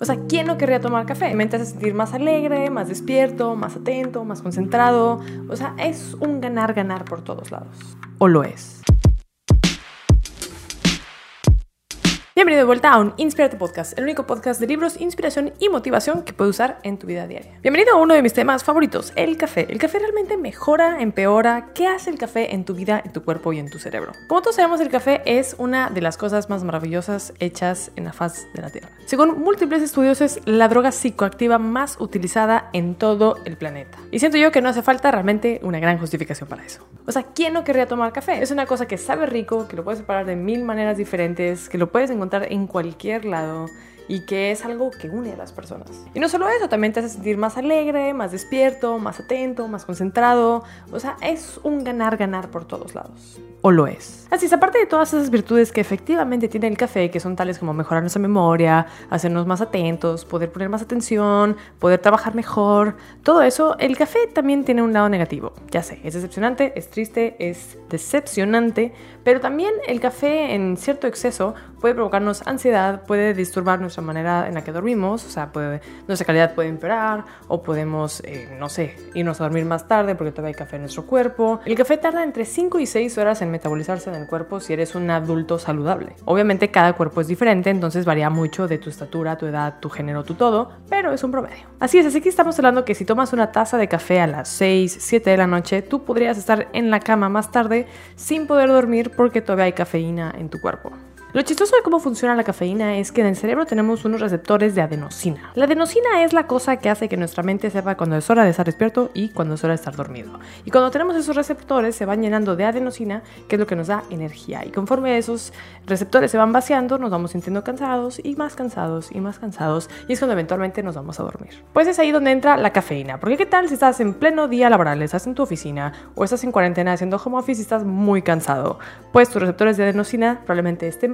O sea, ¿quién no querría tomar café? Me hace sentir más alegre, más despierto, más atento, más concentrado. O sea, es un ganar-ganar por todos lados. ¿O lo es? Bienvenido de vuelta a un Inspirate Podcast, el único podcast de libros, inspiración y motivación que puedes usar en tu vida diaria. Bienvenido a uno de mis temas favoritos, el café. ¿El café realmente mejora, empeora? ¿Qué hace el café en tu vida, en tu cuerpo y en tu cerebro? Como todos sabemos, el café es una de las cosas más maravillosas hechas en la faz de la Tierra. Según múltiples estudios, es la droga psicoactiva más utilizada en todo el planeta. Y siento yo que no hace falta realmente una gran justificación para eso. O sea, ¿quién no querría tomar café? Es una cosa que sabe rico, que lo puedes preparar de mil maneras diferentes, que lo puedes encontrar en cualquier lado y que es algo que une a las personas. Y no solo eso, también te hace sentir más alegre, más despierto, más atento, más concentrado. O sea, es un ganar-ganar por todos lados. O lo es. Así es, aparte de todas esas virtudes que efectivamente tiene el café, que son tales como mejorar nuestra memoria, hacernos más atentos, poder poner más atención, poder trabajar mejor, todo eso, el café también tiene un lado negativo. Ya sé, es decepcionante, es triste, es decepcionante, pero también el café en cierto exceso puede provocarnos ansiedad, puede disturbar nuestra manera en la que dormimos, o sea, puede, nuestra calidad puede empeorar o podemos, eh, no sé, irnos a dormir más tarde porque todavía hay café en nuestro cuerpo. El café tarda entre 5 y 6 horas en metabolizarse en el cuerpo si eres un adulto saludable. Obviamente cada cuerpo es diferente, entonces varía mucho de tu estatura, tu edad, tu género, tu todo, pero es un promedio. Así es, así que estamos hablando que si tomas una taza de café a las 6, 7 de la noche, tú podrías estar en la cama más tarde sin poder dormir porque todavía hay cafeína en tu cuerpo. Lo chistoso de cómo funciona la cafeína es que en el cerebro tenemos unos receptores de adenosina. La adenosina es la cosa que hace que nuestra mente sepa cuando es hora de estar despierto y cuando es hora de estar dormido. Y cuando tenemos esos receptores se van llenando de adenosina, que es lo que nos da energía. Y conforme esos receptores se van vaciando, nos vamos sintiendo cansados y más cansados y más cansados. Y es cuando eventualmente nos vamos a dormir. Pues es ahí donde entra la cafeína. Porque qué tal si estás en pleno día laboral, estás en tu oficina o estás en cuarentena haciendo home office y estás muy cansado. Pues tus receptores de adenosina probablemente estén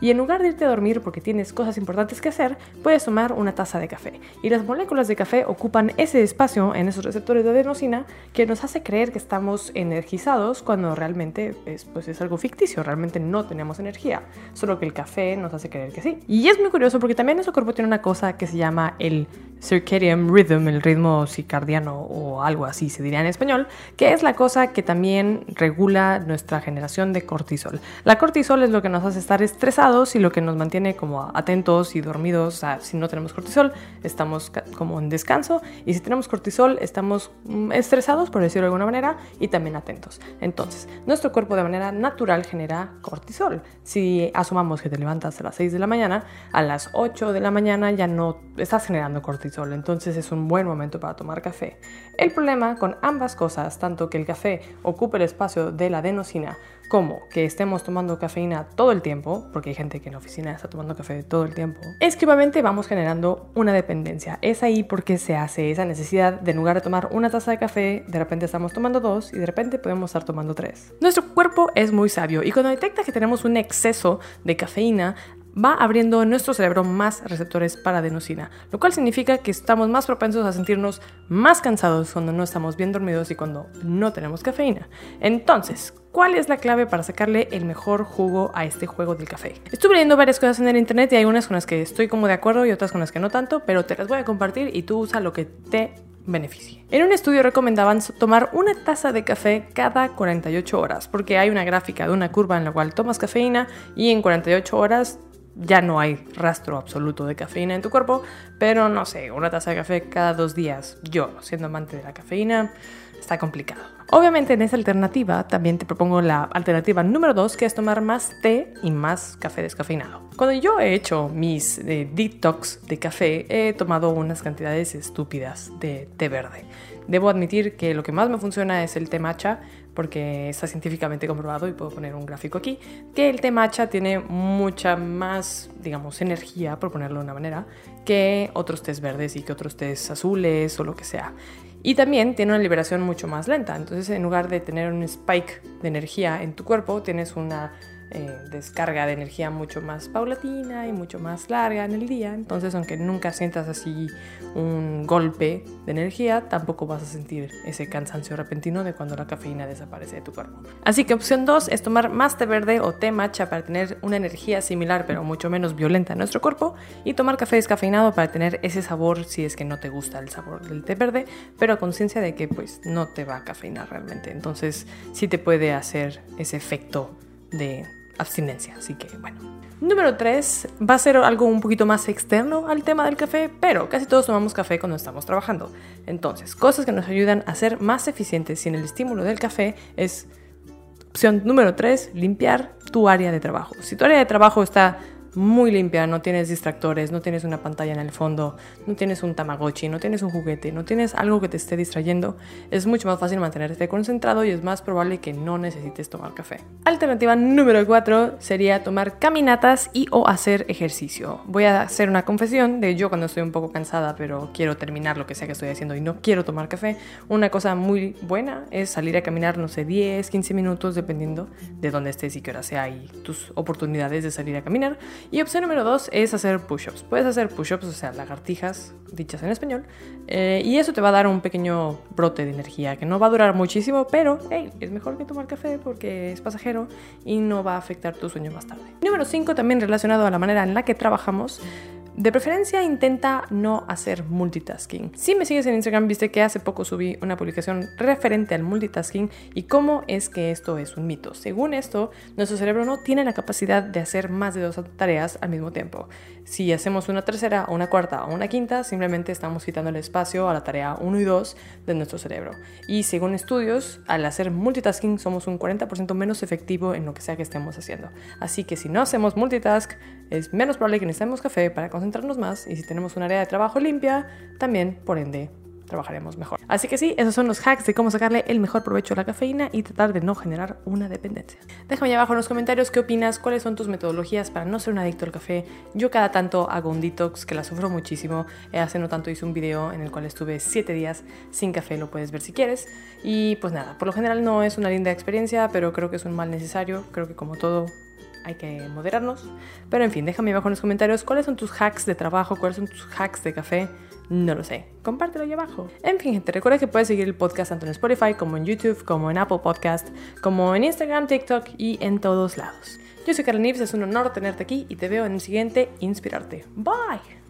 y en lugar de irte a dormir porque tienes cosas importantes que hacer, puedes tomar una taza de café. Y las moléculas de café ocupan ese espacio en esos receptores de adenosina que nos hace creer que estamos energizados cuando realmente es, pues es algo ficticio, realmente no tenemos energía, solo que el café nos hace creer que sí. Y es muy curioso porque también nuestro cuerpo tiene una cosa que se llama el circadian rhythm, el ritmo circadiano o algo así se diría en español, que es la cosa que también regula nuestra generación de cortisol. La cortisol es lo que nos hace estar estresados y lo que nos mantiene como atentos y dormidos. O sea, si no tenemos cortisol, estamos como en descanso y si tenemos cortisol, estamos mm, estresados, por decirlo de alguna manera, y también atentos. Entonces, nuestro cuerpo de manera natural genera cortisol. Si asumamos que te levantas a las 6 de la mañana, a las 8 de la mañana ya no estás generando cortisol entonces es un buen momento para tomar café. El problema con ambas cosas, tanto que el café ocupe el espacio de la adenosina como que estemos tomando cafeína todo el tiempo, porque hay gente que en la oficina está tomando café todo el tiempo, es que obviamente vamos generando una dependencia. Es ahí porque se hace esa necesidad de en lugar de tomar una taza de café, de repente estamos tomando dos y de repente podemos estar tomando tres. Nuestro cuerpo es muy sabio y cuando detecta que tenemos un exceso de cafeína, va abriendo en nuestro cerebro más receptores para adenosina, lo cual significa que estamos más propensos a sentirnos más cansados cuando no estamos bien dormidos y cuando no tenemos cafeína. Entonces, ¿Cuál es la clave para sacarle el mejor jugo a este juego del café? Estuve leyendo varias cosas en el internet y hay unas con las que estoy como de acuerdo y otras con las que no tanto, pero te las voy a compartir y tú usa lo que te beneficie. En un estudio recomendaban tomar una taza de café cada 48 horas, porque hay una gráfica de una curva en la cual tomas cafeína y en 48 horas ya no hay rastro absoluto de cafeína en tu cuerpo, pero no sé, una taza de café cada dos días, yo, siendo amante de la cafeína, está complicado. Obviamente en esa alternativa también te propongo la alternativa número dos, que es tomar más té y más café descafeinado. Cuando yo he hecho mis eh, detox de café, he tomado unas cantidades estúpidas de té verde. Debo admitir que lo que más me funciona es el té matcha, porque está científicamente comprobado y puedo poner un gráfico aquí, que el té matcha tiene mucha más, digamos, energía, por ponerlo de una manera, que otros tés verdes y que otros tés azules o lo que sea. Y también tiene una liberación mucho más lenta, entonces en lugar de tener un spike de energía en tu cuerpo, tienes una eh, descarga de energía mucho más paulatina y mucho más larga en el día. Entonces, aunque nunca sientas así un golpe de energía, tampoco vas a sentir ese cansancio repentino de cuando la cafeína desaparece de tu cuerpo. Así que opción 2 es tomar más té verde o té matcha para tener una energía similar pero mucho menos violenta en nuestro cuerpo y tomar café descafeinado para tener ese sabor si es que no te gusta el sabor del té verde, pero a conciencia de que pues no te va a cafeinar realmente. Entonces, sí te puede hacer ese efecto de abstinencia. Así que bueno. Número 3 va a ser algo un poquito más externo al tema del café, pero casi todos tomamos café cuando estamos trabajando. Entonces, cosas que nos ayudan a ser más eficientes sin el estímulo del café es opción número 3, limpiar tu área de trabajo. Si tu área de trabajo está muy limpia, no tienes distractores, no tienes una pantalla en el fondo, no tienes un tamagotchi, no tienes un juguete, no tienes algo que te esté distrayendo, es mucho más fácil mantenerte concentrado y es más probable que no necesites tomar café. Alternativa número 4 sería tomar caminatas y o hacer ejercicio. Voy a hacer una confesión de yo cuando estoy un poco cansada pero quiero terminar lo que sea que estoy haciendo y no quiero tomar café, una cosa muy buena es salir a caminar, no sé, 10, 15 minutos dependiendo de dónde estés y qué hora sea y tus oportunidades de salir a caminar y opción número dos es hacer push-ups. Puedes hacer push-ups, o sea, lagartijas dichas en español, eh, y eso te va a dar un pequeño brote de energía que no va a durar muchísimo, pero hey, es mejor que tomar café porque es pasajero y no va a afectar tu sueño más tarde. Número 5, también relacionado a la manera en la que trabajamos, de preferencia intenta no hacer multitasking. Si me sigues en Instagram viste que hace poco subí una publicación referente al multitasking y cómo es que esto es un mito. Según esto, nuestro cerebro no tiene la capacidad de hacer más de dos tareas al mismo tiempo. Si hacemos una tercera o una cuarta o una quinta, simplemente estamos quitando el espacio a la tarea 1 y 2 de nuestro cerebro. Y según estudios, al hacer multitasking somos un 40% menos efectivo en lo que sea que estemos haciendo. Así que si no hacemos multitask, es menos probable que necesitemos café para concentrarnos más y si tenemos un área de trabajo limpia, también, por ende, trabajaremos mejor. Así que sí, esos son los hacks de cómo sacarle el mejor provecho a la cafeína y tratar de no generar una dependencia. Déjame abajo en los comentarios qué opinas, cuáles son tus metodologías para no ser un adicto al café. Yo cada tanto hago un detox que la sufro muchísimo. Hace no tanto hice un video en el cual estuve 7 días sin café, lo puedes ver si quieres. Y pues nada, por lo general no es una linda experiencia, pero creo que es un mal necesario. Creo que como todo hay que moderarnos. Pero en fin, déjame abajo en los comentarios cuáles son tus hacks de trabajo, cuáles son tus hacks de café. No lo sé. Compártelo ahí abajo. En fin, gente, recuerda que puedes seguir el podcast tanto en Spotify como en YouTube, como en Apple Podcast, como en Instagram, TikTok y en todos lados. Yo soy Karen Nives, es un honor tenerte aquí y te veo en el siguiente Inspirarte. Bye.